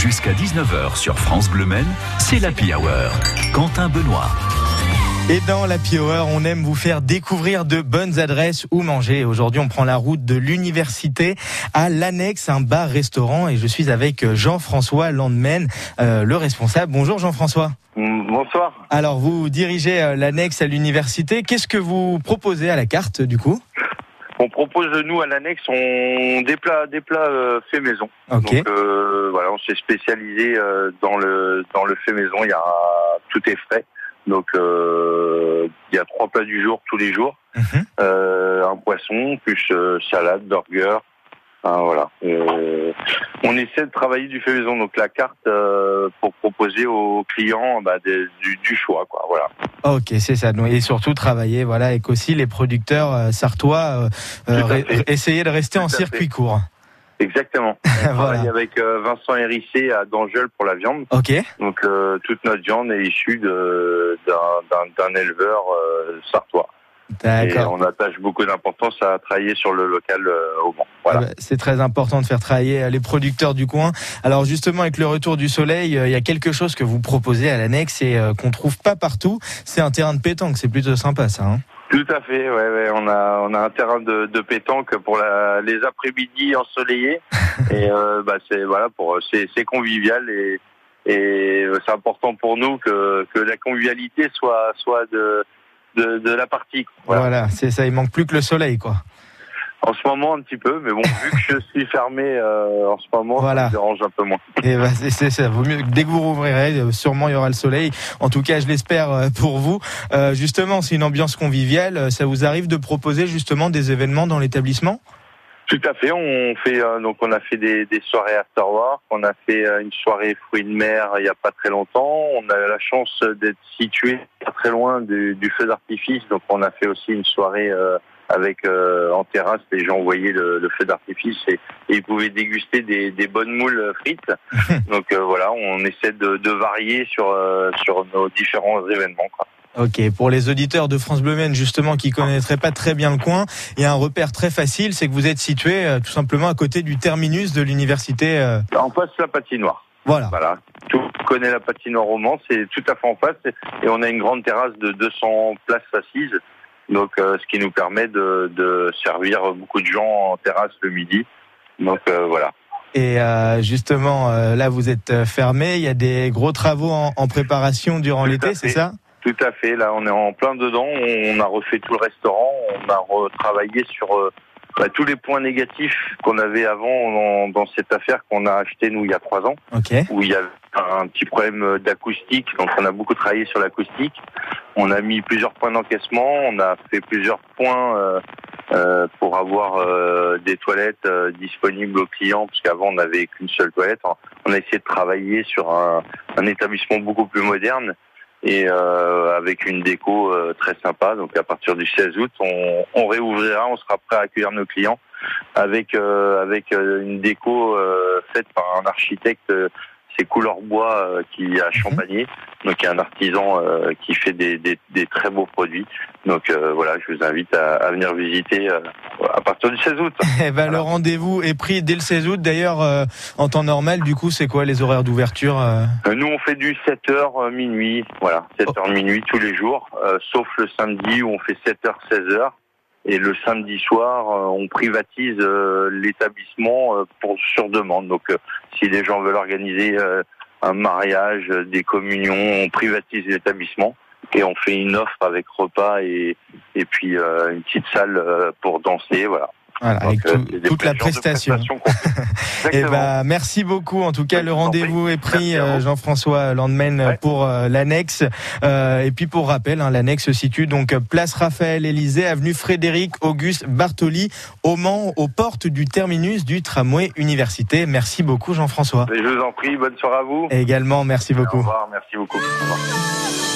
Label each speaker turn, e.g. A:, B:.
A: Jusqu'à 19h sur France Bleu Men, c'est la Hour. Quentin Benoît.
B: Et dans la Hour, on aime vous faire découvrir de bonnes adresses où manger. Aujourd'hui, on prend la route de l'université à l'annexe, un bar-restaurant. Et je suis avec Jean-François Landmen, euh, le responsable. Bonjour Jean-François.
C: Bonsoir.
B: Alors, vous dirigez euh, l'annexe à l'université. Qu'est-ce que vous proposez à la carte, du coup?
C: On propose nous à l'annexe on des plats des plats euh, faits maison.
B: Donc
C: euh, voilà, on s'est spécialisé euh, dans le dans le fait maison. Il y a tout est frais. Donc il y a trois plats du jour tous les jours.
B: Mhm.
C: un poisson plus salade, burger, voilà. Euh, on essaie de travailler du fait maison, donc la carte euh, pour proposer aux clients bah, du, choix, quoi. Voilà.
B: Ok, c'est ça. Et surtout travailler, voilà, avec aussi les producteurs euh, sartois, essayer de rester en circuit court.
C: Exactement. On travaille avec Vincent Hérissé à Dangeul pour la viande.
B: Ok.
C: Donc toute notre viande est issue d'un éleveur sartois. Et on attache beaucoup d'importance à travailler sur le local euh, au Mans. Voilà.
B: Ah bah, c'est très important de faire travailler euh, les producteurs du coin. Alors justement, avec le retour du soleil, euh, il y a quelque chose que vous proposez à l'annexe et qu'on trouve pas partout. C'est un terrain de pétanque. C'est plutôt sympa, ça. Hein
C: tout à fait, ouais, ouais, on a on a un terrain de, de pétanque pour la, les après-midi ensoleillés et euh, bah c'est voilà pour c'est convivial et et c'est important pour nous que que la convivialité soit soit de de, la partie.
B: Voilà, c'est ça. Il manque plus que le soleil, quoi.
C: En ce moment, un petit peu, mais bon, vu que je suis fermé euh, en ce moment, ça me dérange un peu moins.
B: Et bah, c'est ça. Vaut mieux dès que vous rouvrirez, euh, sûrement il y aura le soleil. En tout cas, je l'espère euh, pour vous. justement, c'est une ambiance conviviale. Ça vous arrive de proposer justement des événements dans l'établissement?
C: Tout à fait. On fait donc on a fait des, des soirées After Work. On a fait une soirée fruits de mer il y a pas très longtemps. On a la chance d'être situé pas très loin du, du feu d'artifice. Donc on a fait aussi une soirée euh, avec euh, en terrasse. Les gens voyaient le, le feu d'artifice et, et, ils pouvaient déguster des, des bonnes moules frites. donc euh, voilà, on essaie de, de varier sur sur nos différents événements. Quoi.
B: Ok, pour les auditeurs de France Bleu Maine justement qui connaîtraient pas très bien le coin, il y a un repère très facile, c'est que vous êtes situé euh, tout simplement à côté du terminus de l'université. Euh...
C: En face de la patinoire.
B: Voilà.
C: Voilà. Tout connaît la patinoire romance, c'est tout à fait en face et on a une grande terrasse de 200 places assises. Donc, euh, ce qui nous permet de, de, servir beaucoup de gens en terrasse le midi. Donc euh, voilà.
B: Et euh, justement, là, vous êtes fermé. Il y a des gros travaux en, en préparation durant l'été, c'est ça?
C: Tout à fait. Là, on est en plein dedans. On a refait tout le restaurant. On a retravaillé sur euh, bah, tous les points négatifs qu'on avait avant dans, cette affaire qu'on a acheté nous il y a trois ans, où il y avait un petit problème d'acoustique. Donc, on a beaucoup travaillé sur l'acoustique. On a mis plusieurs points d'encaissement. On a fait plusieurs points euh, euh, pour avoir des toilettes disponibles aux clients, parce qu'avant on n'avait qu'une seule toilette. On a essayé de travailler sur un établissement beaucoup plus moderne et euh, avec une déco euh, très sympa. Donc à partir du 16 août, on, on réouvrira, on sera prêt à accueillir nos clients avec euh, avec une déco faite par un architecte c'est Couleur Bois qui est à mhm. Donc il y a un artisan qui fait des, des, des, très beaux produits. Donc voilà, je vous invite à, à venir visiter à partir du 16 août.
B: Eh ben, Le rendez-vous est pris dès le 16 août. D'ailleurs, euh, en temps normal, du coup, c'est quoi les horaires d'ouverture
C: euh? Nous, on fait du 7h minuit, voilà, 7h minuit tous les jours, euh, sauf le samedi où on fait 7h 16h. Et le samedi soir, on privatise l'établissement pour sur demande. Donc, si les gens veulent organiser un mariage, des communions, on privatise l'établissement et on fait une offre avec repas et, et puis euh, une petite salle euh, pour danser, voilà.
B: Voilà, avec euh, toute la prestation. et eh ben, merci beaucoup. En tout cas, le rendez-vous est pris, Jean-François Landmen, pour l'annexe. et puis, pour rappel, hein, l'annexe se situe donc place Raphaël Élysée, avenue Frédéric Auguste Bartoli, au Mans, aux portes du terminus du tramway université. Merci beaucoup, Jean-François.
C: Je vous en prie. Bonne soirée à vous.
B: Et également, merci beaucoup. Au
C: revoir. Merci beaucoup. Au revoir.